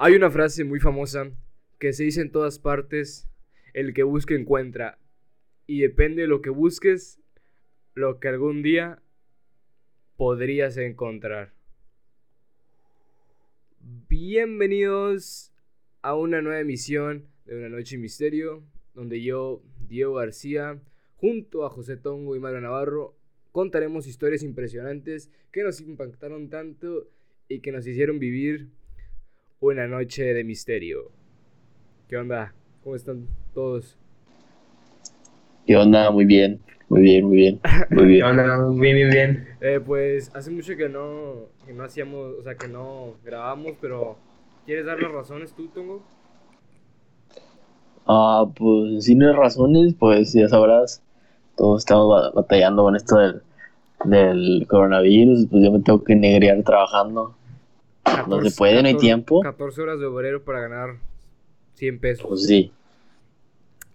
Hay una frase muy famosa que se dice en todas partes, el que busca encuentra. Y depende de lo que busques, lo que algún día podrías encontrar. Bienvenidos a una nueva emisión de Una Noche Misterio, donde yo, Diego García, junto a José Tongo y Mario Navarro, contaremos historias impresionantes que nos impactaron tanto y que nos hicieron vivir una noche de misterio. ¿Qué onda? ¿Cómo están todos? ¿Qué onda? Muy bien, muy bien, muy bien, muy bien. ¿Qué onda? Bien, bien, bien. Eh, pues hace mucho que no, que no hacíamos, o sea, que no grabamos, pero ¿quieres dar las razones tú, Tongo? Ah, pues sin razones, pues ya sabrás, todos estamos ba- batallando con esto del, del coronavirus, pues yo me tengo que negrear trabajando. No se puede, no hay tiempo. 14 horas de obrero para ganar 100 pesos. Pues sí,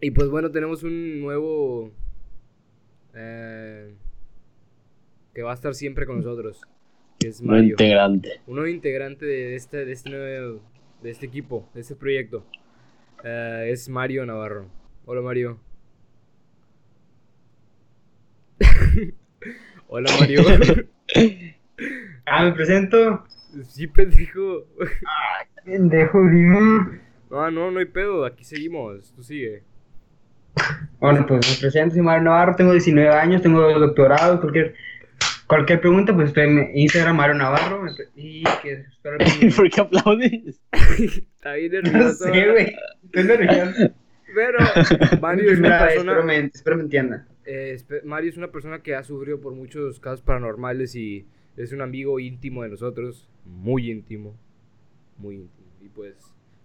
Y pues bueno, tenemos un nuevo... eh, que va a estar siempre con nosotros. Que es un Mario. integrante. un nuevo integrante de este, de este nuevo, de este equipo, de este proyecto. Eh, es Mario Navarro. Hola Mario. Hola Mario. Ah, me presento. Sí, pendejo. Pendejo, dime. No, no, no hay pedo. Aquí seguimos. Tú sigue. Bueno, pues me presento, soy Mario Navarro, tengo 19 años, tengo doctorado, cualquier, cualquier pregunta, pues estoy en Instagram, Mario Navarro, y que. ¿Por qué aplaudes? Está bien No nervioso. sé, güey, estoy nervioso. Pero Mario es una Primera vez, persona. espero me, espero me entiendan. eh, Mario es una persona que ha sufrido por muchos casos paranormales y es un amigo íntimo de nosotros. Muy íntimo. Muy íntimo. Y pues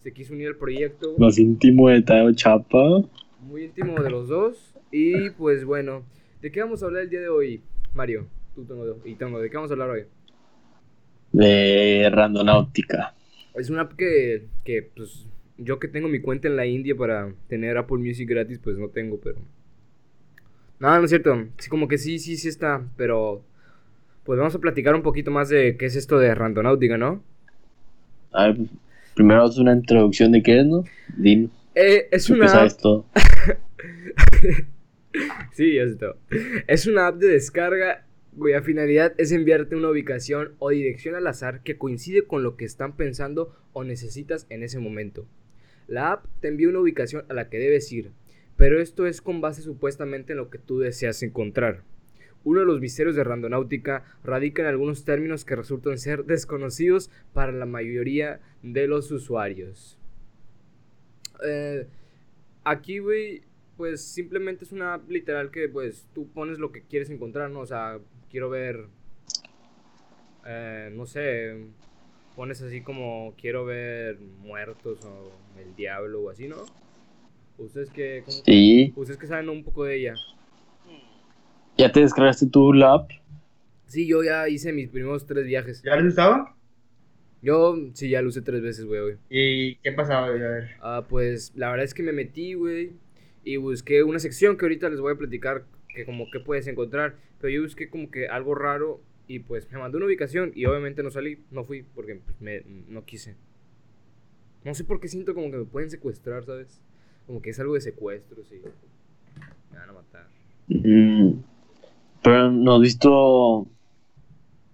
se quiso unir al proyecto. Más íntimo de Tao Chapa. Muy íntimo de los dos. Y pues bueno, ¿de qué vamos a hablar el día de hoy, Mario? Tú tengo y tengo, ¿de qué vamos a hablar hoy? De Randonáutica. Es una app que, que pues yo que tengo mi cuenta en la India para tener Apple Music gratis, pues no tengo, pero... No, no es cierto. Sí, como que sí, sí, sí está, pero... Pues vamos a platicar un poquito más de qué es esto de Randonáutica, ¿no? A ver, primero haz una introducción de qué es, ¿no? Din, Eh, es ¿qué una sabes app... todo? Sí, ya está. Es una app de descarga cuya finalidad es enviarte una ubicación o dirección al azar que coincide con lo que están pensando o necesitas en ese momento. La app te envía una ubicación a la que debes ir, pero esto es con base supuestamente en lo que tú deseas encontrar. Uno de los misterios de Randonáutica radica en algunos términos que resultan ser desconocidos para la mayoría de los usuarios. Eh, aquí, güey, pues simplemente es una app literal que pues tú pones lo que quieres encontrar, ¿no? O sea, quiero ver, eh, no sé, pones así como quiero ver muertos o el diablo o así, ¿no? Ustedes que, Sí. ustedes que saben un poco de ella. ¿Ya te descargaste tu la app? Sí, yo ya hice mis primeros tres viajes. ¿Ya les usaba? Yo sí ya lo usé tres veces, güey, güey. ¿Y qué pasaba? güey? A ver. Ah, pues la verdad es que me metí, güey, y busqué una sección que ahorita les voy a platicar que como que puedes encontrar, pero yo busqué como que algo raro y pues me mandó una ubicación y obviamente no salí, no fui porque pues, me, no quise. No sé por qué siento como que me pueden secuestrar, ¿sabes? Como que es algo de secuestros y me van a matar. Mm, pero no has visto.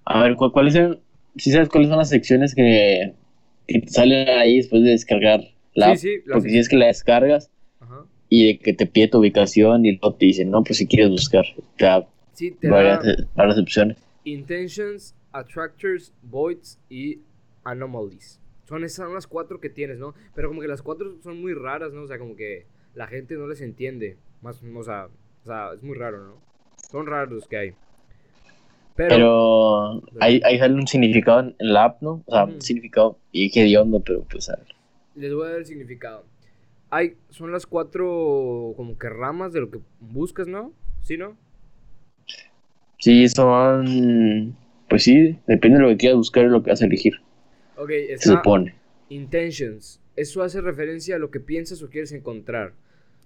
A ver, ¿cu- ¿cuáles son? Si sabes cuáles son las secciones que, que te salen ahí después de descargar la? Sí, sí, la Porque si es que la descargas Ajá. y de que te pide tu ubicación y luego te dicen, no, pues si quieres buscar, te da Sí, te varias, da varias opciones. Intentions, Attractors, Voids y Anomalies. Son esas son las cuatro que tienes, ¿no? Pero como que las cuatro son muy raras, ¿no? O sea, como que la gente no les entiende. Más, o sea, o sea es muy raro, ¿no? Son raros los que hay. Pero, Pero ahí, ahí sale un significado en la app, ¿no? O sea, un significado. Y qué de onda, pero pues a ver. les voy a dar el significado. Hay, son las cuatro como que ramas de lo que buscas, ¿no? ¿Sí, no? Sí, son. Pues sí, depende de lo que quieras buscar y lo que vas a elegir. Ok, Se está supone. Intentions. Eso hace referencia a lo que piensas o quieres encontrar.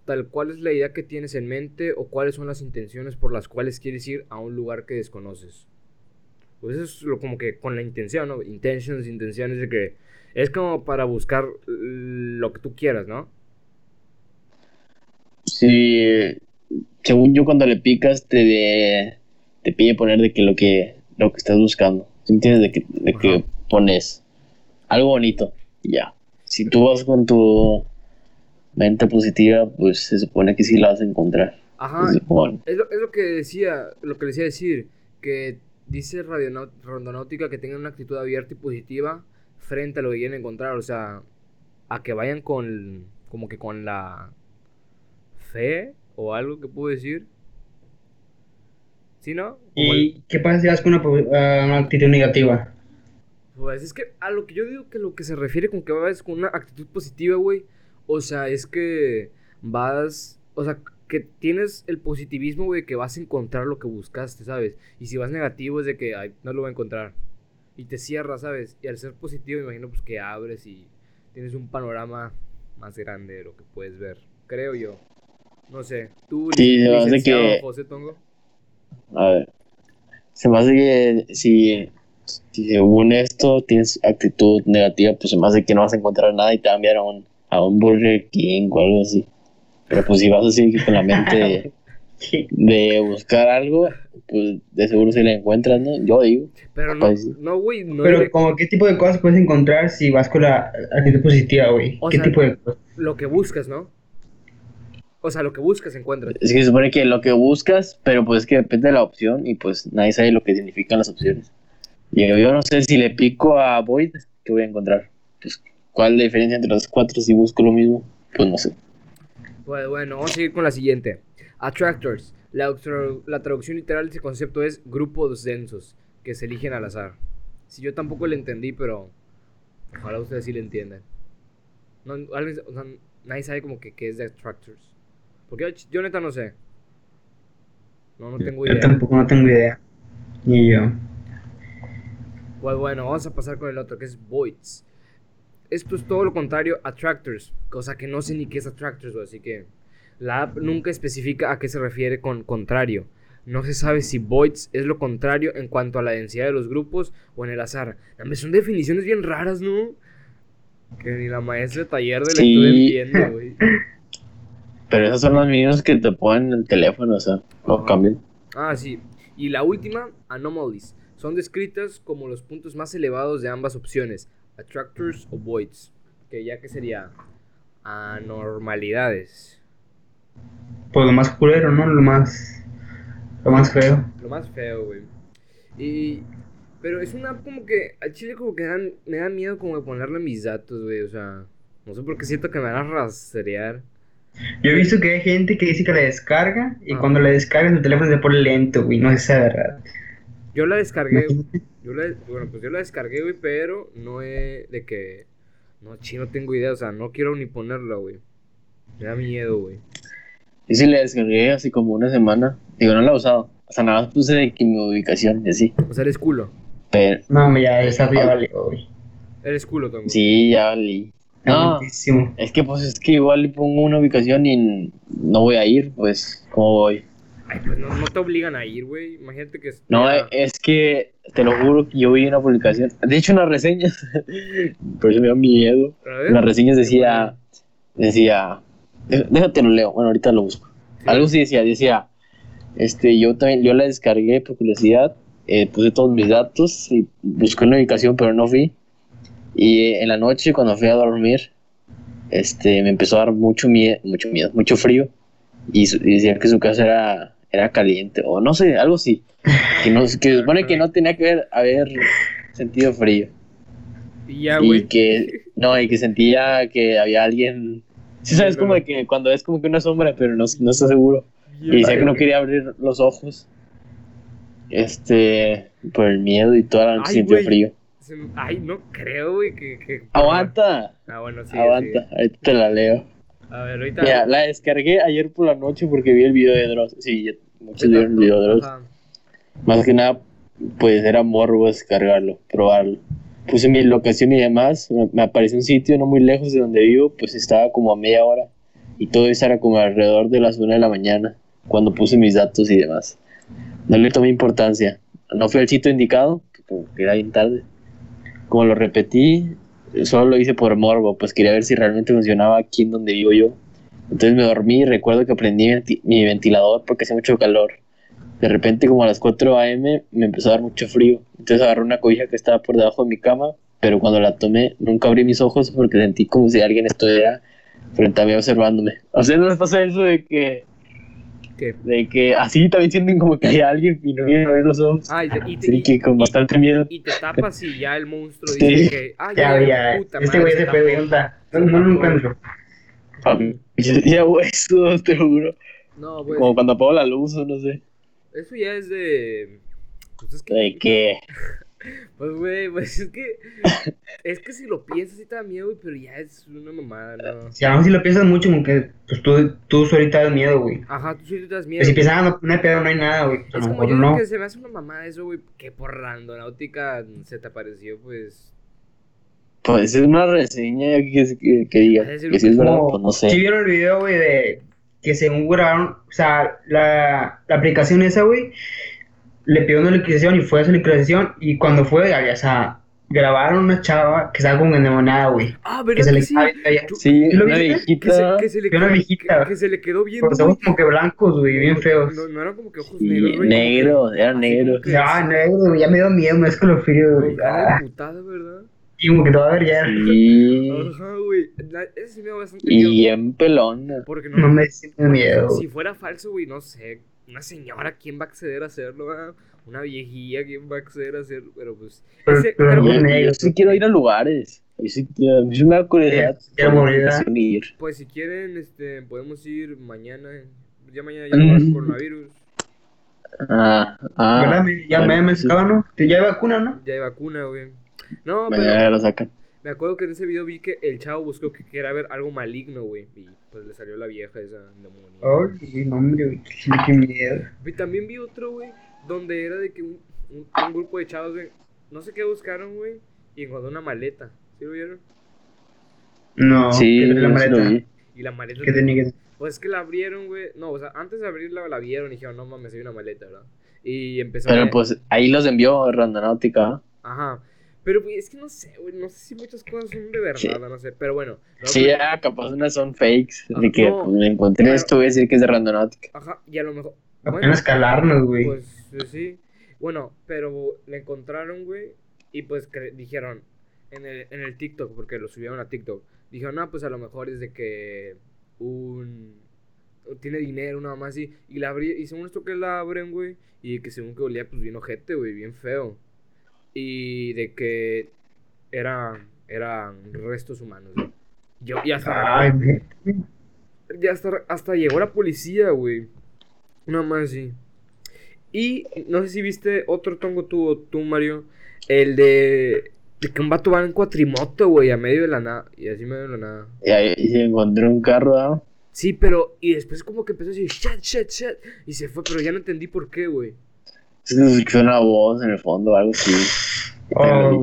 Tal cual es la idea que tienes en mente o cuáles son las intenciones por las cuales quieres ir a un lugar que desconoces. Pues eso es lo, como que con la intención, ¿no? Intentions, intenciones de que es como para buscar lo que tú quieras, ¿no? Sí, según yo cuando le picas te, te pide poner de que lo que lo que estás buscando. ¿Entiendes? De que, de que pones algo bonito, ya. Si tú vas con tu mente positiva, pues se supone que sí la vas a encontrar. Ajá. Es lo, es lo que decía, lo que decía decir, que dice Rondonáutica que tengan una actitud abierta y positiva frente a lo que quieren encontrar, o sea, a que vayan con, como que con la fe o algo que puedo decir. ¿Sí, no? ¿Y qué pasa si vas con una, actitud negativa? Pues es que a lo que yo digo que lo que se refiere con que vas con una actitud positiva, güey, o sea, es que vas, o sea, que tienes el positivismo, güey, que vas a encontrar lo que buscaste, ¿sabes? Y si vas negativo es de que ay, no lo voy a encontrar. Y te cierras, ¿sabes? Y al ser positivo, imagino pues que abres y tienes un panorama más grande de lo que puedes ver. Creo yo. No sé. ¿Tú, sí, se que... José Tongo? A ver. Se me hace que si, si según esto tienes actitud negativa, pues se me hace que no vas a encontrar nada y te van a enviar a un, a un Burger King o algo así. Pero pues si vas así con la mente de buscar algo, pues de seguro si la encuentras, ¿no? Yo digo. Pero no, no, güey. No Pero como qué tipo de cosas puedes encontrar si vas con la actitud positiva, güey. ¿Qué tipo de cosas? Lo que buscas, ¿no? O sea, lo que buscas encuentras. Es que se supone que lo que buscas, pero pues es que depende de la opción y pues nadie sabe lo que significan las opciones. Y yo no sé si le pico a Void, ¿qué voy a encontrar? Pues, ¿cuál es la diferencia entre los cuatro si busco lo mismo? Pues no sé. Pues bueno, vamos a seguir con la siguiente. Attractors. La, la traducción literal de ese concepto es grupos densos que se eligen al azar. Si yo tampoco le entendí, pero ojalá ustedes sí le entiendan. No, nadie sabe como que qué es de attractors. Porque yo, neta no sé. No, no tengo idea. Yo tampoco no tengo idea. Ni yo. Pues bueno, vamos a pasar con el otro que es voids. Esto es todo lo contrario a attractors, cosa que no sé ni qué es attractors, así que la app nunca especifica a qué se refiere con contrario. No se sabe si voids es lo contrario en cuanto a la densidad de los grupos o en el azar. Son definiciones bien raras, ¿no? Que ni la maestra de taller de lectura entiende, güey. Pero esas son las mismas que te ponen en el teléfono, o sea, no cambian. Ah, sí. Y la última, anomalies. Son descritas como los puntos más elevados de ambas opciones, attractors o voids. Que ya que sería anormalidades. Pues lo más culero, ¿no? Lo más. Lo más feo. Lo más feo, güey. Y. Pero es una como que. Al chile como que dan, me da miedo como de ponerle mis datos, güey. O sea. No sé por qué siento que me van a rastrear. Yo he visto que hay gente que dice que la descarga y ah. cuando la descarga el teléfono se pone lento, güey. No es verdad. Yo la descargué. Yo la, bueno, pues yo la descargué, güey, pero no es de que. No, chino, no tengo idea. O sea, no quiero ni ponerla, güey. Me da miedo, güey. Y si la descargué así como una semana. Digo, no la he usado. O sea, nada más puse de que mi ubicación y así. O sea, eres culo. Pero. No, ya, esa ya vale, güey. Eres culo también. Sí, ya valí. No, es que pues es que igual le pongo una ubicación y no voy a ir, pues, ¿cómo voy? Ay, pues no, no te obligan a ir, güey. Imagínate que... No, es que te lo juro que yo vi una publicación. De hecho, en las reseñas, por eso me da miedo. En las reseñas decía, decía, déjate lo leo, bueno, ahorita lo busco. Algo sí decía, decía, este, yo también, yo la descargué por curiosidad, eh, puse todos mis datos y busqué una ubicación, pero no fui. Y en la noche, cuando fui a dormir, este, me empezó a dar mucho miedo, mucho miedo, mucho frío. Y, decía que su casa era, era caliente, o no sé, algo así. Que, no, que supone que no tenía que haber, haber sentido frío. Y ya. Y que, no, y que sentía que había alguien. Sí, sabes, como de que cuando es como que una sombra, pero no, no está seguro. Y decía que no quería abrir los ojos. Este, por el miedo y toda la noche sintió frío. Ay, no creo, güey, que, Aguanta. Ah, bueno, sí. Aguanta, ahorita te la leo. A ver, ahorita. Mira, la descargué ayer por la noche porque vi el video de Dross. Sí, muchos vieron el video de Dross. Más que nada, pues era morbo descargarlo, probarlo. Puse mi locación y demás. Me, apareció un sitio no muy lejos de donde vivo, pues estaba como a media hora. Y todo eso era como alrededor de las una de la mañana, cuando puse mis datos y demás. No le tomé importancia. No fui al sitio indicado, porque era bien tarde. Como lo repetí, solo lo hice por morbo, pues quería ver si realmente funcionaba aquí en donde vivo yo. Entonces me dormí y recuerdo que prendí mi ventilador porque hacía mucho calor. De repente, como a las 4 a.m., me empezó a dar mucho frío. Entonces agarré una cobija que estaba por debajo de mi cama, pero cuando la tomé, nunca abrí mis ojos porque sentí como si alguien estuviera frente a mí observándome. O sea, ¿no les pasa eso de que de que así también sienten como que hay alguien y no vienen a ver los ojos. Ah, y, te, que con bastante miedo. Y te tapas y ya el monstruo dice que. Ah, ya, ya, puta este güey se pregunta. No, no lo encuentro. Ya eso, te juro. No, pues. Como cuando apago la luz o no sé. Eso ya es de. Pues es que... ¿De qué? Pues, güey, pues es que. Es que si lo piensas, sí te da miedo, güey, pero ya es una mamada, ¿no? Si aún si lo piensas mucho, como que pues tú, tú solita das miedo, güey. Ajá, tú solita das miedo. Pero si piensas, ah, no, no hay pedo, no hay nada, güey. Es como yo no. que se me hace una mamada eso, güey, que por randonáutica se te apareció, pues. Pues es una reseña que, que, que diga que si es verdad, pues no sé. Si vieron el video, güey, de que según grabaron, o sea, la, la aplicación esa, güey le pidió una liquidación y fue a su liquidación y cuando fue, había, o sea, grabaron una chava que estaba como endemoniada, güey. Ah, ¿verdad que, se le, sí? sí, una viejita. Que se, le quedó, una viejita. Que, se le quedó viendo, Los ojos como que blancos, güey, bien feos. No, no eran como que ojos sí, negros, güey. Negro, era negro. Ah, negro, ya me dio miedo, me escalofrío, güey. Ah, putada, ¿verdad? Y como que te va a ver ya. Sí. Ajá, güey. Ese sí me da bastante miedo. Y en pelona. Porque no, no me da miedo. Si fuera falso, güey, no sé. Una señora, ¿quién va a acceder a hacerlo, una viejilla que va a acceder a hacer, pero pues... Pero, ese, pero yo, sí quiero ir a lugares. Yo sí, quiero, me da curiosidad. Ir. Pues si quieren, este, podemos ir mañana. Ya mañana ya no va el coronavirus. Ah, ah. Ya me, me ¿no? Ya hay vacuna, ¿no? Ya hay vacuna, güey. No, pero... Ya lo sacan. Me acuerdo que en ese video vi que el chavo buscó que quería ver algo maligno, güey. Y pues le salió la vieja esa demonio. Ay, no, hombre, güey. Qué miedo. Y también vi otro, güey donde era de que un, un, grupo de chavos, güey, no sé qué buscaron, güey, y encontró una maleta. ¿Sí lo vieron? No, sí, la maleta. Y la maleta. ¿Qué tenía que Pues es que la abrieron, güey. No, o sea, antes de abrirla la vieron y dijeron, no mames, hay una maleta, ¿verdad? Y empezó Pero pues ahí los envió Randonáutica. Ajá. Pero pues, es que no sé, güey, no sé si muchas cosas son de verdad, no sé, pero bueno. Sí, ya, capaz unas son fakes, de que pues, me encontré esto, voy a decir que es de Randonáutica. Ajá, y a lo mejor... Bueno, escalarnos, güey. Pues sí. Bueno, pero le encontraron, güey, y pues dijeron en el, en el TikTok, porque lo subieron a TikTok, dijeron, no, pues a lo mejor es de que un... Tiene dinero, nada más, y, y la abrí, y según esto que la abren, güey, y que según que olía, pues bien ojete, güey, bien feo. Y de que era, eran restos humanos, güey. Yo, y hasta... Ay, ya hasta, hasta llegó la policía, güey. Nada más, sí. Y no sé si viste otro tongo tú tú, Mario. El de, de que un vato va en cuatrimoto, güey, a medio de la nada. Y así medio de la nada. Y ahí se encontró un carro, ¿no? Sí, pero. Y después como que empezó a decir, chat, chat, chat. Y se fue, pero ya no entendí por qué, güey. Se escuchó una voz en el fondo, algo así. Oh.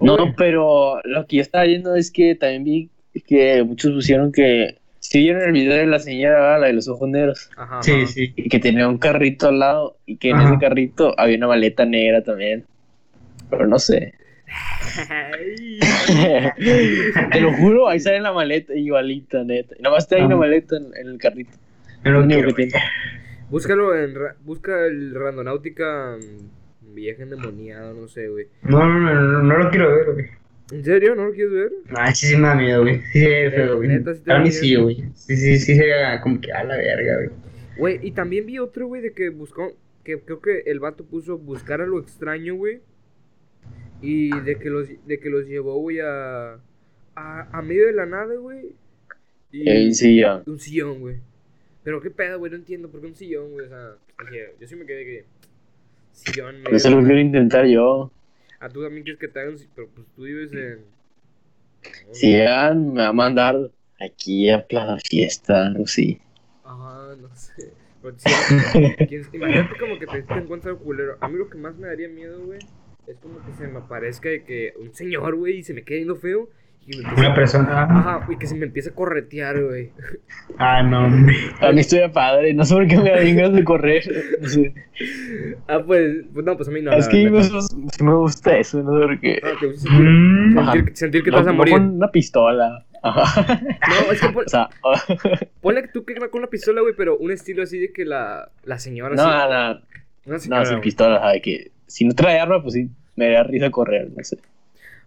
No, pero lo que yo estaba viendo es que también vi que muchos pusieron que ¿Sí vieron el video de la señora, la de los ojos negros? Ajá, sí, sí. Y que tenía un carrito al lado y que en ese carrito había una maleta negra también. Pero no sé. Te lo juro, ahí sale la maleta igualita, neta. Nada más te hay una maleta en, el carrito. Lo único que tiene. Búscalo en. Busca el Randonáutica mm, Vieja endemoniado, no sé, güey. No, no, no, no, no lo quiero ver, güey. ¿En serio? ¿No lo quieres ver? Ah, sí, sí me da miedo, güey. Sí, sí, feo, güey. A mí sí, güey. Sí, sí, sí, sería como que a la verga, güey. Güey, y también vi otro, güey, de que buscó. Que creo que el vato puso buscar a lo extraño, güey. Y de que los, de que los llevó, güey, a, a. a medio de la nada, güey. Y un sillón. Un sillón, güey. Pero qué pedo, güey, no entiendo por qué un sillón, güey. O sea, yo sí me quedé que. Sillón. Eso lo quiero intentar yo. Ah, tú también quieres que te hagan, pero pues tú vives en. Si llegan, me va a mandar aquí a Plaza Fiesta, algo así. Ajá, no sé. Pero imagínate como que te, te encuentras un culero. A mí lo que más me daría miedo, güey, es como que se me aparezca de que un señor, güey, y se me quede yendo feo. Y Una persona. Ajá, y que se me empieza a corretear, güey. Ah, no. A mí estoy padre, no sé por qué me ganas de correr. No sé. Ah, pues, pues no, pues a mí no. es la que me, sí me gusta eso, no sé por qué. Ah, sentir, Mm. Ajá. sentir, sentir que te vas a morir. con una pistola. Ajá. No, es que pon- O sea, ponle que tú que con una pistola, güey, pero un estilo así de que la, la señora no, así. no, no, señora, sin güey. pistola, ¿sabes? Que si no trae arma, pues sí, me da risa correr, no sé.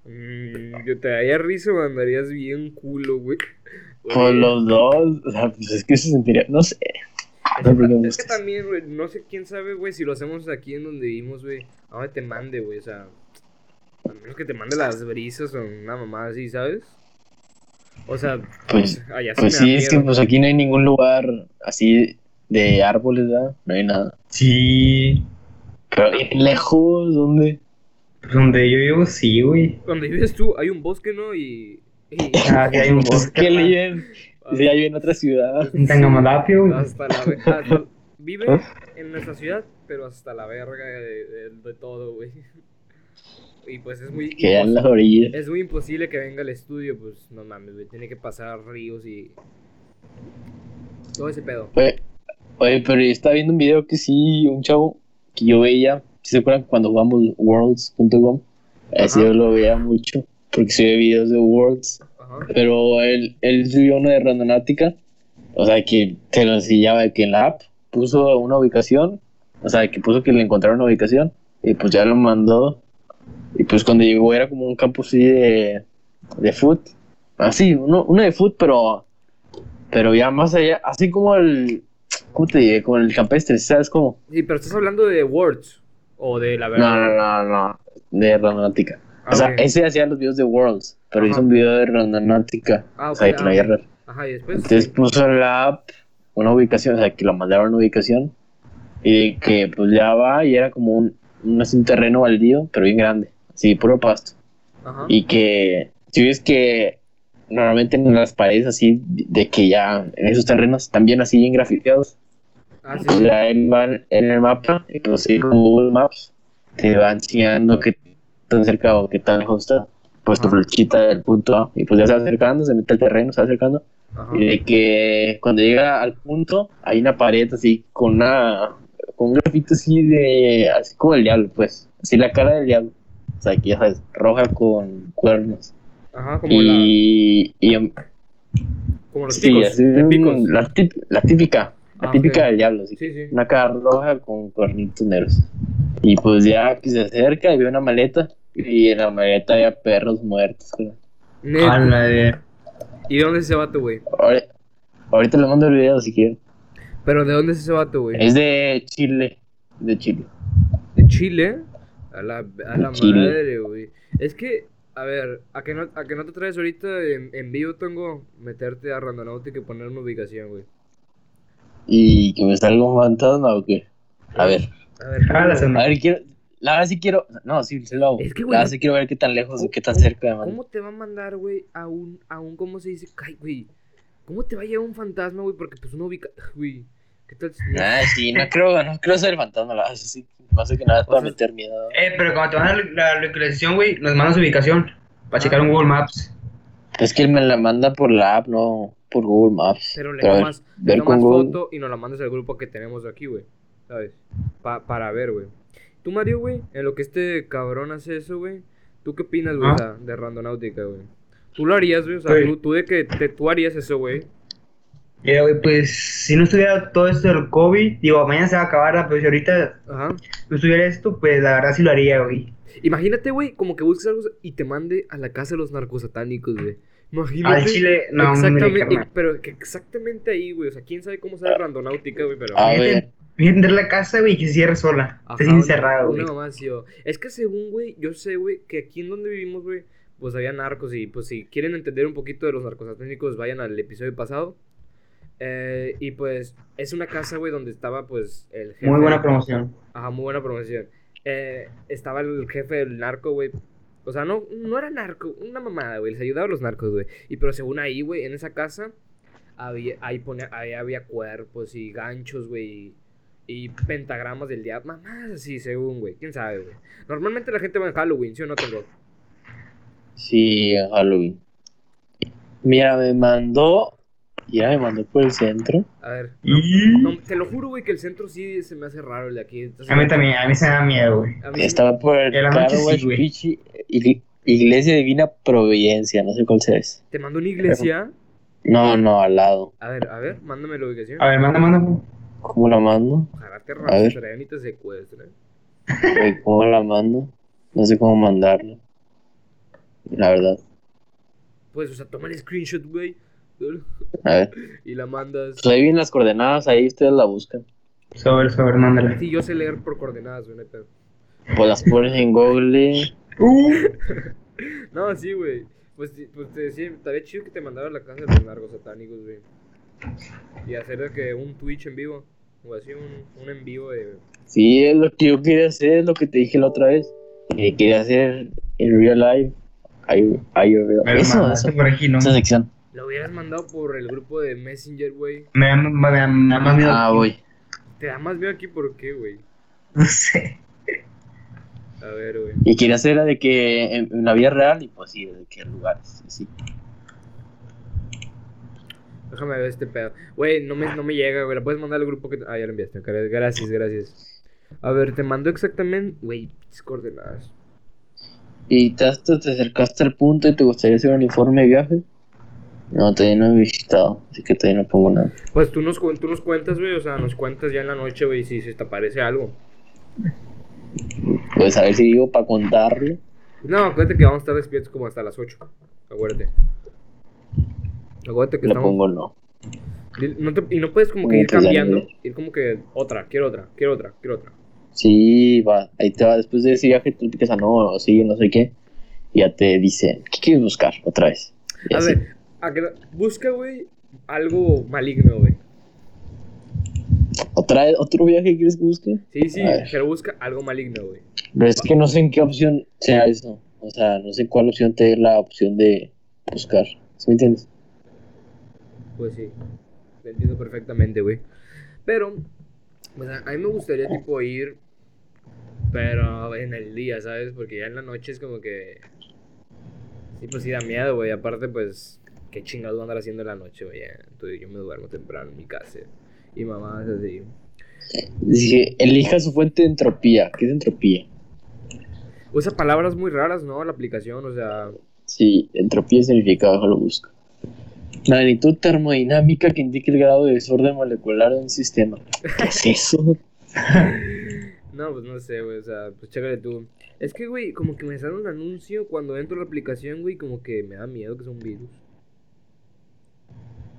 Mm, yo te daría risa o andarías bien culo, güey. Por Güey, los dos, o sea, pues es que se sentiría, no sé. Es No, que, es también, güey, no sé quién sabe, güey, si lo hacemos aquí en donde vivimos, güey, a dónde te mande, güey, o sea, a menos que te mande las brisas o una mamá así, ¿sabes? O sea, Pues- allá Pues sí, es que pues aquí no hay ningún lugar así de árboles, ¿verdad? No hay nada. Sí. Pero lejos, ¿dónde? Donde yo vivo, sí, güey. Donde vives tú, hay un bosque, ¿no? Y... y- Ah, sí, hay un bosque. que le viven, si hay en otra ciudad. En Tangamalapio, güey. Hasta la ve- hasta- vive en nuestra ciudad, pero hasta la verga de, de- de todo, güey. Y pues es muy Que en las orillas. es muy imposible que venga al estudio, pues no mames, güey, tiene que pasar ríos y todo ese pedo. Oye, oye, pero yo estaba viendo un video que sí, un chavo que yo veía, ¿sí ¿se acuerdan cuando jugamos worlds.com? Así yo lo veía mucho, porque se ve videos de worlds, Ajá. pero él, él subió uno de randonáutica, o sea, que se lo enseñaba que en la app puso una ubicación, o sea, que puso que le encontraron una ubicación, y pues ya lo mandó, y pues cuando llegó era como un campo así de, de foot, así, uno, uno de foot, pero, pero ya más allá, así como el, ¿cómo te diré? Como el campestre, ¿sabes cómo? Sí, pero estás hablando de Words o de la No, verdad. no, no, no, de randonáutica. Ah, O sea, ese hacía los videos de Worlds, pero Ajá. hizo un video de randonáutica. Ah, O sea, no ah, había ok. error. Ajá, y después. Entonces puso en la app una ubicación, o sea, que lo mandaron a una ubicación y que pues ya va y era como un, un, terreno baldío, pero bien grande, así, puro pasto. Ajá. Y que, si ves que normalmente en las paredes así, de que ya en esos terrenos bien así, bien grafiteados, Ah, sí. va en el mapa, y pues sí, como Google Maps, te va enseñando qué tan cerca o qué tan lejos está. Pues tu flechita del punto A, y pues ya se va acercando, se mete al terreno, se va acercando. Ajá. Y de que cuando llega al punto, hay una pared así con una. con un grafito así de. así como el diablo, pues. Así la cara del diablo. O sea, que ya sabes, roja con cuernos. Ajá, como la. Y. y Como los sí, picos. así. La, la típica. La Ah, típica del diablo, así. Sí, sí. Una cara roja con cuernitos negros. Y pues ya que se acerca y ve una maleta. Y en la maleta había perros muertos. creo. Neta. A la de- ¿Y de dónde es ese vato, güey? Ahorita les mando el video si quieren. Pero ¿de dónde es ese vato, güey? Es de Chile. De Chile. ¿De Chile? A la, a la Chile. madre, güey. Es que, a ver, a que no, a que no te traes ahorita en, en vivo, tengo meterte a Randonautica y poner una ubicación, güey. ¿Y que me salga un fantasma o qué? A ver. A ver, Ah, la ¿cómo- zona. A ver, quiero. La verdad sí quiero. No, sí, sí lo hago. Es que, güey, la verdad sí quiero ver qué tan lejos, qué tan ¿Cómo- cerca de ¿Cómo te va a mandar, güey, a un, a un, ¿cómo se dice? Ay, güey. ¿Cómo te va a llevar un fantasma, güey? Porque pues uno ubica, güey. ¿Qué tal? Ah, sí, no creo, no creo ser fantasma. La verdad, eso sí. Más que nada es para O sea- meter miedo. Eh, pero cuando te van a la, la localización, güey, nos mandan su ubicación. Para checar un Google Maps. Es que él me la manda por la app, no por Google Maps. Pero le a ver, tomas, le ver tomas con Google. foto y nos la mandas al grupo que tenemos aquí, güey. ¿Sabes? Pa- para ver, güey. Tú, Mario, güey, en lo que este cabrón hace eso, güey. ¿Tú qué opinas, güey, Ah. de Randonáutica, güey? ¿Tú lo harías, güey? O sea, Güey. tú, tú de que te, tú harías eso, güey. Güey, pues si no estuviera todo esto del COVID, digo, mañana se va a acabar, pero si ahorita Ajá. no estuviera esto, pues la verdad sí lo haría, güey. Imagínate, güey, como que busques algo y te mande a la casa de los narcosatánicos, güey. Imagínate. Al chile, no, exactamente, hombre, carnal. pero que exactamente ahí, güey. O sea, quién sabe cómo sale Randonáutica, güey, pero. A ver. entrar la casa, güey, y que se cierre sola. Ajá, Estés encerrado, güey. Una mamá así, o- Es que según, güey, yo sé, güey, que aquí en donde vivimos, güey, pues había narcos y pues si quieren entender un poquito de los narcosatánicos, vayan al episodio pasado. Eh, y pues es una casa, güey, donde estaba pues el jefe. Muy buena promoción. Ajá, muy buena promoción. Eh, estaba el jefe del narco, güey. O sea, no, no era narco, una mamada, güey. Les ayudaba a los narcos, güey. Y pero según ahí, güey, en esa casa, había, ahí, ponía, ahí había cuerpos y ganchos, güey. Y pentagramas del diablo. Mamás así, según, güey. ¿Quién sabe, güey? Normalmente la gente va en Halloween, ¿sí o no, tengo? Sí, en Halloween. Mira, me mandó. Ya me mandó por el centro. A ver. Y... No, te lo juro, güey, que el centro sí se me hace raro el de aquí. Entonces, A mí también, a mí se me da miedo, güey. Estaba por el En la noche Car Wash sí, güey. Iglesia Divina Providencia, no sé cuál sea ese. Te mando una iglesia. No, no, al lado. A ver, a ver, mándame la ubicación. A ver, manda, manda. ¿Cómo la mando? Ojalá te rastrean y te secuestren. Güey, ¿Cómo la mando? No sé cómo mandarla. La verdad. Pues, o sea, toma el screenshot, güey. A ver. Y la mandas. Pues ahí vienen las coordenadas, ahí ustedes la buscan. Sobre, sobre, mándala. Sí, yo sé leer por coordenadas, güey. Pues las pones en Google. Uh, No, sí, güey. Pues, pues te decía, estaría chido que te mandara a la casa de los largos satánicos, güey. Y hacer de que un Twitch en vivo. O así un, un en vivo de. Sí, es lo que yo quería hacer, es lo que te dije la otra vez. Que quería hacer en real life. Ahí, ahí, eso, eso, por aquí, ¿no? esa sección. Lo hubieras mandado por el grupo de Messenger, güey. Me da, me da- me da más miedo. Ah, voy. Te da más miedo aquí, ¿por qué, güey? No sé. A ver, güey. Y quería hacer era de que en, en la vida real y pues sí, de qué lugares. Sí. Déjame ver este pedo. Güey, no me, no me llega, güey. La puedes mandar al grupo que. Ah, ya lo enviaste. Gracias, gracias. A ver, te mando exactamente. Güey, coordenadas. ¿Y te, te acercaste al punto y te gustaría hacer un informe de viaje? No, todavía no he visitado, así que todavía no pongo nada. Pues tú nos, tú nos cuentas, güey. O sea, nos cuentas ya en la noche, güey, si se te aparece algo. Pues a ver si digo para contarlo. No, acuérdate que vamos a estar despiertos como hasta las 8. Acuérdate. Acuérdate que Lo estamos. pongo no. No te- y no puedes como que ir pues cambiando. Ir como que otra, quiero otra, quiero otra, quiero otra. Sí, va, ahí te va. Después de ese viaje, tú picas a no, o sí, no sé qué. Y ya te dicen, ¿qué quieres buscar otra vez? Y A así. ver, busca, güey, algo maligno, güey. ¿Otra vez, ¿Otro viaje quieres que busque? Sí, sí, pero busca algo maligno, güey. Pero es que no sé en qué opción sea eso. O sea, no sé cuál opción te dé la opción de buscar. ¿Sí me entiendes? Pues sí, te entiendo perfectamente, güey. Pero, pues a, a mí me gustaría, tipo, ir, pero en el día, ¿sabes? Porque ya en la noche es como que. Sí, pues sí da miedo, güey. Aparte, pues, qué a andar haciendo en la noche, güey. Ya, Entonces yo me duermo temprano en mi casa. Y mamá es así. Dice, elija su fuente de entropía. ¿Qué es entropía? Usa palabras muy raras, ¿no? La aplicación, o sea. Sí, entropía significa, lo busco. Magnitud termodinámica que indica el grado de desorden molecular de un sistema. ¿Qué es eso? No, pues no sé, güey, o sea, pues chécale tú. Es que, güey, como que me sale un anuncio cuando entro a la aplicación, güey, como que me da miedo que sea un virus.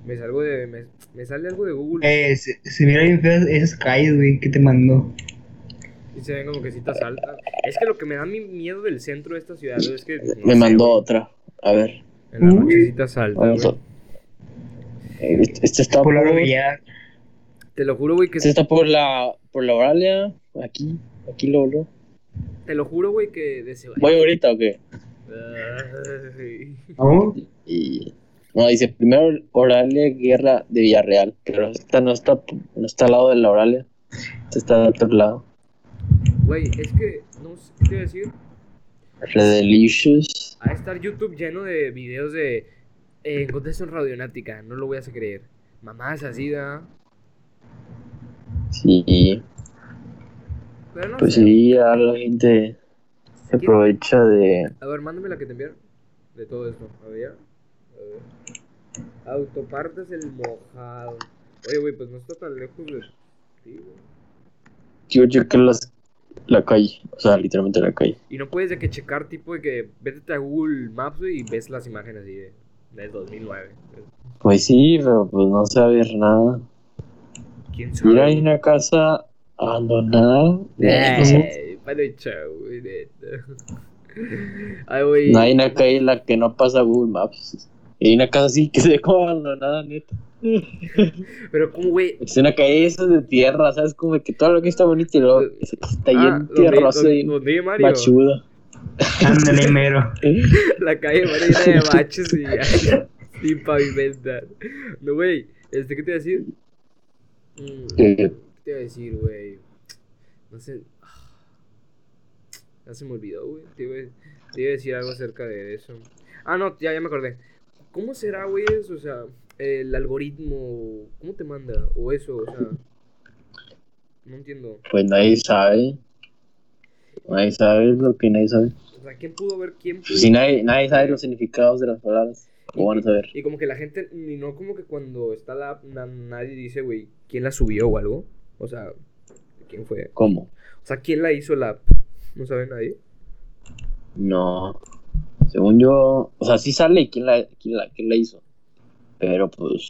Me salgo de. Me, me sale algo de Google Eh, se, se mira bien feo esas calles, güey, que te mandó. y se ven como que citas altas. Es que lo que me da mi miedo del centro de esta ciudad es que. no Me sé, mandó güey, otra. A ver. En la noche citas altas, a... Eh, Este este está Por por, la este habilidad. Te lo juro, güey, que. está por la por la Oralia. Aquí, aquí lo lo. Te lo juro, güey, que de ese. ¿Voy ahorita o qué? Ay. ¿No? Y no dice primero Oralia Guerra de Villarreal, pero esta no está no está al lado de la Oralia. Esta está del otro lado. Güey, es que. No sé qué te iba a decir. Redelicious. A estar YouTube lleno de videos de eh, contestación radionáutica, no lo voy a hacer creer. Mamás así, da. Sí, Pero no pues sé. sí, ya la gente se aprovecha de A ver, mándame la que te enviaron. De todo esto. A ver. A ver. Autopartes el mojado. Oye, güey, pues no está tan lejos de. Sí, güey. Quiero checar las, la calle, o sea, literalmente la calle. Y no puedes de que checar, tipo de que vete a Google Maps güey, y ves las imágenes así de, del 2009. Pues sí, pero pues no se va a ver nada. ¿Quién sabe? Mira, hay una casa abandonada. Eh, güey. Ay, güey. No hay una calle en la que no pasa Google Maps. Y una casa así que se ve como abandonada, neta. Pero, como, güey? Es una calle esa de tierra, ¿sabes? Como que todo lo que está bonito y luego está Ah, lleno de tierroso y donde vive Mario. machudo. Ándale, mero. La calle Mario llena de baches y sin pavimentar. No, güey. Este, ¿qué te iba a decir? Mm, ¿Qué te iba a decir, güey? No sé. Ya se me olvidó, güey. Te iba a decir algo acerca de eso. Ah, no, ya, ya me acordé. ¿Cómo será, güey, eso? O sea, el algoritmo, ¿cómo te manda? O eso, o sea. No entiendo. Pues nadie sabe. Nadie sabe lo que nadie sabe. O sea, ¿quién pudo ver quién Pues si nadie, nadie sabe los significados de las palabras, ¿cómo van a saber? Y como que la gente, ni no como que cuando está la app, na- nadie dice, güey, ¿quién la subió o algo? O sea, ¿quién fue? ¿Cómo? O sea, ¿quién la hizo la app? ¿No sabe nadie? No. Según yo, o sea, sí sale quién la, quién la, quién la hizo. Pero pues,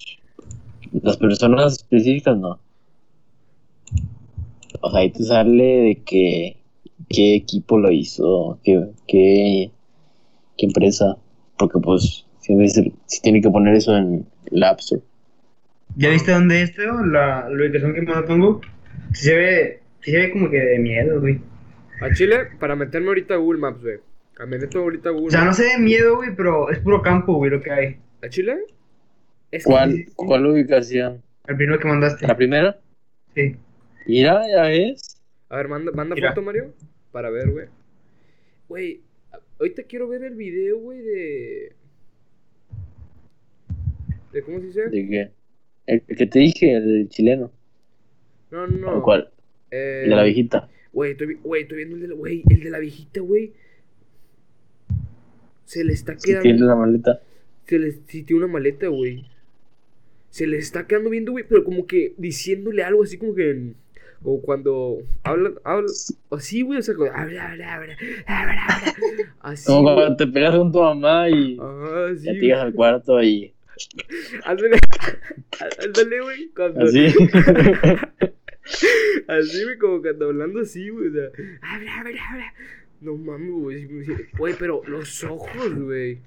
las personas específicas no. O sea, ahí te sale de que qué equipo lo hizo, qué, qué, qué empresa. Porque pues, siempre se, se tiene que poner eso en el App Store. ¿Ya viste dónde es, Teo? La, la ubicación que me pongo. Sí se ve, se ve como que de miedo, güey. A Chile, para meterme ahorita a Google Maps, güey. A me meto ahorita O sea, no se ve miedo, güey, pero es puro campo, güey, lo que hay. ¿A Chile? Es que- ¿Cuál, cuál ubicación? El primero que mandaste. ¿La primera? Sí. Mira, ya ves. A ver, manda, manda Mira. foto, Mario. Para ver, güey. Güey, ahorita quiero ver el video, güey, de... ¿De cómo se dice? ¿De qué? El, el que te dije, el chileno. No, no, no. ¿Cuál? Eh, El de la viejita. Güey, estoy, güey, estoy viendo el de la, güey, el de la viejita, güey. Se le está Si quedando... tiene la maleta. Se le, sí, tiene una maleta, güey. Se le está quedando viendo, güey, pero como que diciéndole algo así como que... Como cuando habla, habla, así, güey, o sea, como, habla, habla, habla, habla, habla, así, Como güey. cuando te pegas con tu mamá y Ajá, sí, ya te llegas al cuarto y Ándale, ándale, güey, cuando... así. Así, güey, como cuando hablando así, güey, o sea, habla, habla, habla. No mames, güey, güey, pero los ojos, güey.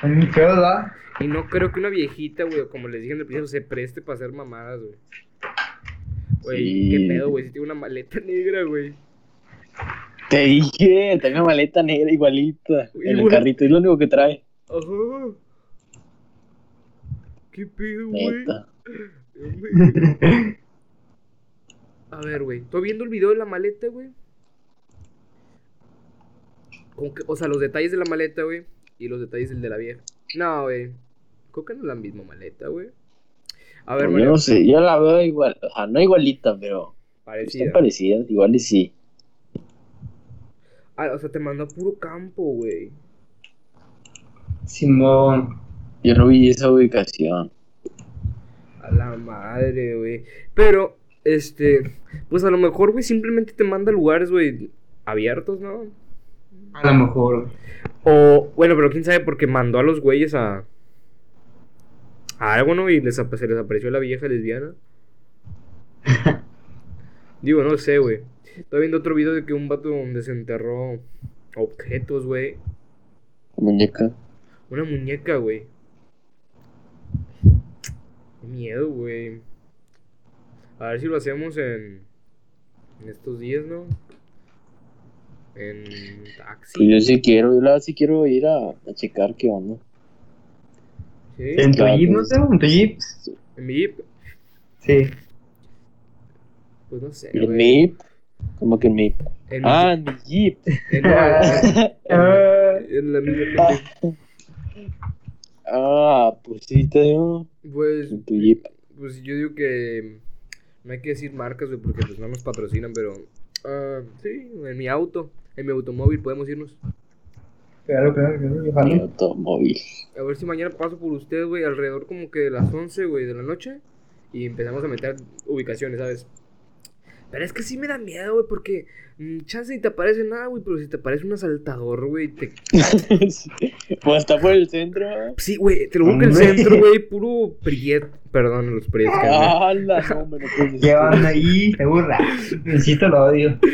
Feo, ¿verdad? Y no creo que una viejita, güey, como les dije en el principio, se preste para hacer mamadas, güey. Güey, Sí. qué pedo, güey, si tiene una maleta negra, güey. Te dije, tengo una maleta negra igualita en el Igual. carrito, es lo único que trae. Ajá. Qué pedo, güey. A ver, güey, estoy viendo el video de la maleta, güey. Como que, o sea, los detalles de la maleta, güey, y los detalles del de la vieja. No, güey. Creo que no es la misma maleta, güey. A ver, yo Mario, no sé, yo la veo igual, o sea, no igualita, pero parecida. están parecidas, igual y sí. Ah, o sea, te mandó a puro campo, güey. Simón. Yo no vi esa ubicación. A la madre, güey. Pero, este, pues a lo mejor, güey, simplemente te manda a lugares, güey, abiertos, ¿no? A lo mejor. O, bueno, pero quién sabe, porque mandó a los güeyes a. a algo, ¿no? Y les, se les apareció la vieja lesbiana. Digo, no sé, güey. Estoy viendo otro video de que un vato desenterró objetos, güey. Muñeca. Una muñeca, güey. Qué miedo, güey. A ver si lo hacemos en. en estos días, ¿no? En Pues taxi. yo sí quiero, yo la sí quiero ir a, a checar qué onda. ¿Sí? ¿En tu Claro, Jeep, no, pues. Teo? ¿En tu Jeep? En mi Jeep. Sí. Pues no sé, ¿En mi? ¿Cómo que en mi? En mi Ah, en mi Jeep. En, Ah, en la misma. Ah, pues sí, te digo. Pues, En tu Jeep. pues yo digo que no hay que decir marcas, porque pues no nos patrocinan, pero ah, sí, en mi auto, en mi automóvil podemos irnos. Claro, claro, claro. Mi automóvil. A ver si mañana paso por usted, güey, alrededor como que de las 11, güey, de la noche y empezamos a meter ubicaciones, ¿sabes? Pero es que sí me da miedo, güey, porque mm, chance ni te aparece nada, güey, pero si te aparece un asaltador, güey, te pues está por el centro. ¿eh? Sí, güey, te lo juro que el centro, güey, puro priet. Perdón, los prietos. ¡Hala! No, me lo puedes decir. ¿Qué onda ahí? Seguro. Insisto, lo odio.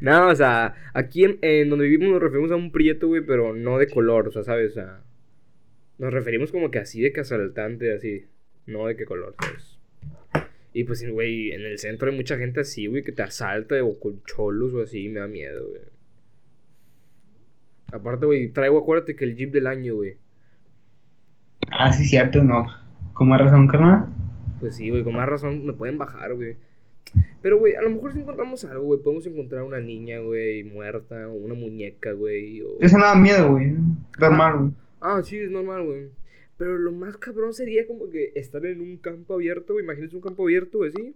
No, o sea, aquí en, en donde vivimos nos referimos a un prieto, güey, pero no de color, o sea, ¿sabes? O sea, nos referimos como que así de que asaltante, así, no de qué color, ¿sabes? Y pues, güey, en el centro hay mucha gente así, güey, que te asalta o con cholos o así, me da miedo, güey. Aparte, güey, traigo, acuérdate que el jeep del año, güey. Ah, sí, cierto, no. ¿Con más razón, carnal? Pues sí, güey, con más razón me pueden bajar, güey. Pero, güey, a lo mejor si encontramos algo, güey, podemos encontrar una niña, güey, muerta, o una muñeca, güey, o... Eso no da miedo, güey. Normal, güey. Ah, sí, es normal, güey. Pero lo más cabrón sería como que estar en un campo abierto, güey. Imagínate un campo abierto, güey, sí.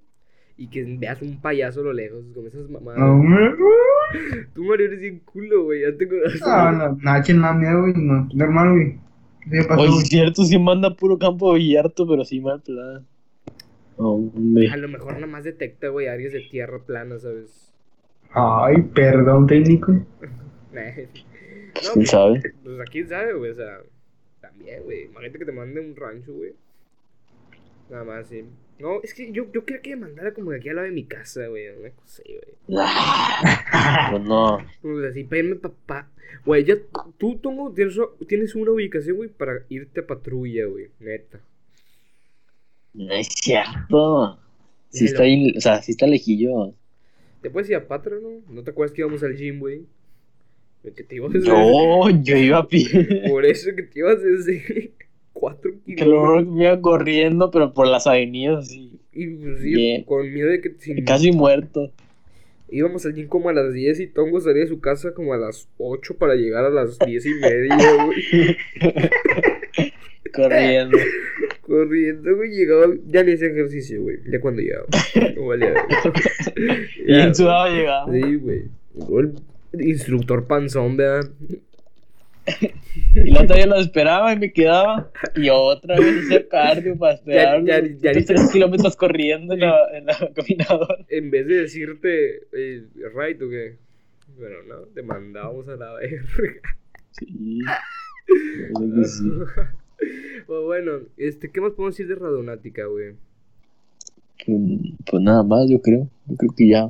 Y que veas un payaso a lo lejos con esas mamadas. No, güey. Tú, Mario, eres bien culo, güey. Ya te conoces. No, no, nada, che, nada miedo, güey. No, normal, güey. ¿Qué pasó, Oye, es cierto, sí manda puro campo abierto, pero sí mal plan. Hombre. A lo mejor nada más detecta, güey, áreas de tierra plana, ¿sabes? Ay, perdón, técnico. Pues No, quién pues, sabe. pues aquí sabe, güey, o sea, también, güey. Imagínate que te mande un rancho, güey. Nada más, sí. No, es que yo, yo quería que me mandara como de aquí al lado de mi casa, güey. Una cosa así, güey. Pues no. Pues así, para irme papá. Güey, ya tú, Tomo, tienes, tienes una ubicación, güey, para irte a patrulla, güey. Neta. No es cierto. Sí Hello. está ahí, o sea, sí está lejillo. ¿Te puedes ir a Patra, no? ¿No te acuerdas que íbamos al gym, güey? Que te ibas desde- Yo, yo iba a pie. Por eso que te ibas desde 4 Que kilómetros. luego me iba corriendo, pero por las avenidas, sí. Y pues sí, Bien. con miedo de que si Casi muerto. íbamos al gym como a las 10 y Tongo salía de su casa como a las 8 para llegar a las 10 y media, güey. Corriendo. Corriendo, güey, llegaba, ya ni hacía ejercicio, güey. Ya cuando llegaba. No valía verga. Y Ya, en sudado llegaba. Sí, güey. Instructor panzón, ¿verdad? Y la otra vez lo esperaba y me quedaba. Y otra vez hacía cardio para esperar. ya- ya Otros tres kilómetros corriendo en la, en la caminadora. En vez de decirte, eh, right o qué. Bueno, no, te mandábamos a la verga. Sí. Yo sí. Pues bueno, este, ¿qué más podemos decir de Radonática, güey? Pues, pues nada más, yo creo. Yo creo que ya.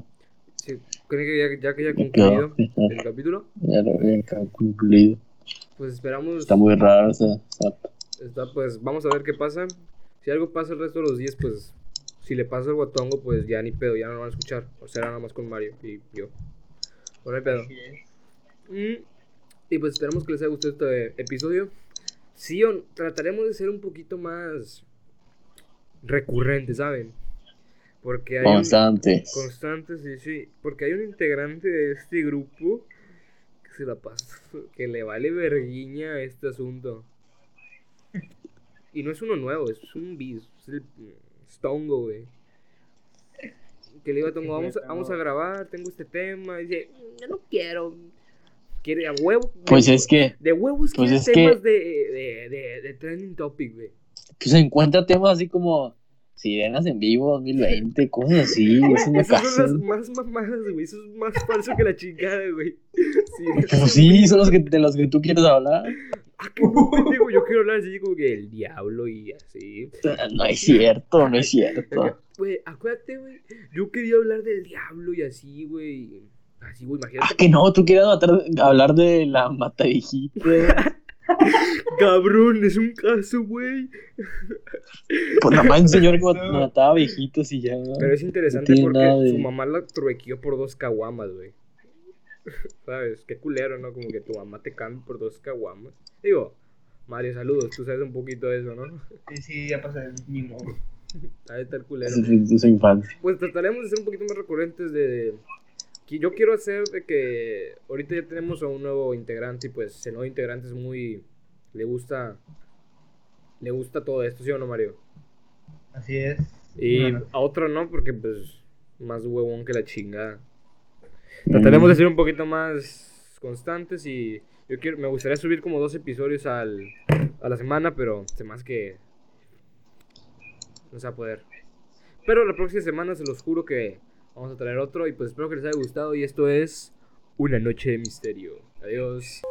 ¿Creen que ya, ya que haya Ya concluido el capítulo? Ya lo había concluido. Pues esperamos. Está muy raro esa. está, pues vamos a ver qué pasa. Si algo pasa el resto de los días, pues si le pasa algo a Tongo, pues ya ni pedo, ya no lo van a escuchar. O será nada más con Mario y yo. Bueno, no hay pedo. Mm, Y pues esperamos que les haya gustado este episodio. Sí, o- trataremos de ser un poquito más recurrentes, ¿saben? Porque hay un- Constantes. constantes, sí, sí. Porque hay un integrante de este grupo que se la pasa, que le vale verguiña a este asunto. Y no es uno nuevo, es un bis, es el es Tongo, güey. Que le digo a Tongo, vamos vamos a grabar, tengo este tema. Y dice, "Mm, yo no quiero. Quiere a huevo. Pues es que. De huevos pues quiere que- temas de, de, de, de trending topic, güey. Pues encuentra temas así como. Sirenas en vivo 2020, cosas así. Es una Esas son las más mamadas, güey. Eso es más falso que la chingada, güey. Sí. Pues sí, son los que, de los que tú quieres hablar. Ah, qué pendejo, yo quiero hablar así como que el diablo y así. No es cierto, no es cierto. Güey, acuérdate, güey. Yo quería hablar del diablo y así, güey. Así, güey, Ah, imagínate. que no, tú matar, hablar de la matavijita. Cabrón, es un caso, güey. Pues nada más un señor que mat- mataba viejitos y ya. Pero es interesante No porque de- su mamá la truequeó por dos caguamas, güey. ¿Sabes? Qué culero, ¿no? Como que tu mamá te cambie por dos caguamas. Digo, Mario, saludos. Tú sabes un poquito de eso, ¿no? Sí, sí, ya pasó ni modo. Ahí está el culero. Es de su infancia. Pues trataremos de ser un poquito más recurrentes de... yo quiero hacer de que ahorita ya tenemos a un nuevo integrante y pues ese nuevo integrante es muy... Le gusta... Le gusta todo esto, ¿sí o no, Mario? Así es. Y a otro no, porque pues más huevón que la chingada. Trataremos de ser un poquito más constantes y yo quiero, me gustaría subir como dos episodios al, a la semana, pero se más que no se va a poder. Pero la próxima semana se los juro que vamos a traer otro y pues espero que les haya gustado y esto es Una Noche de Misterio. Adiós.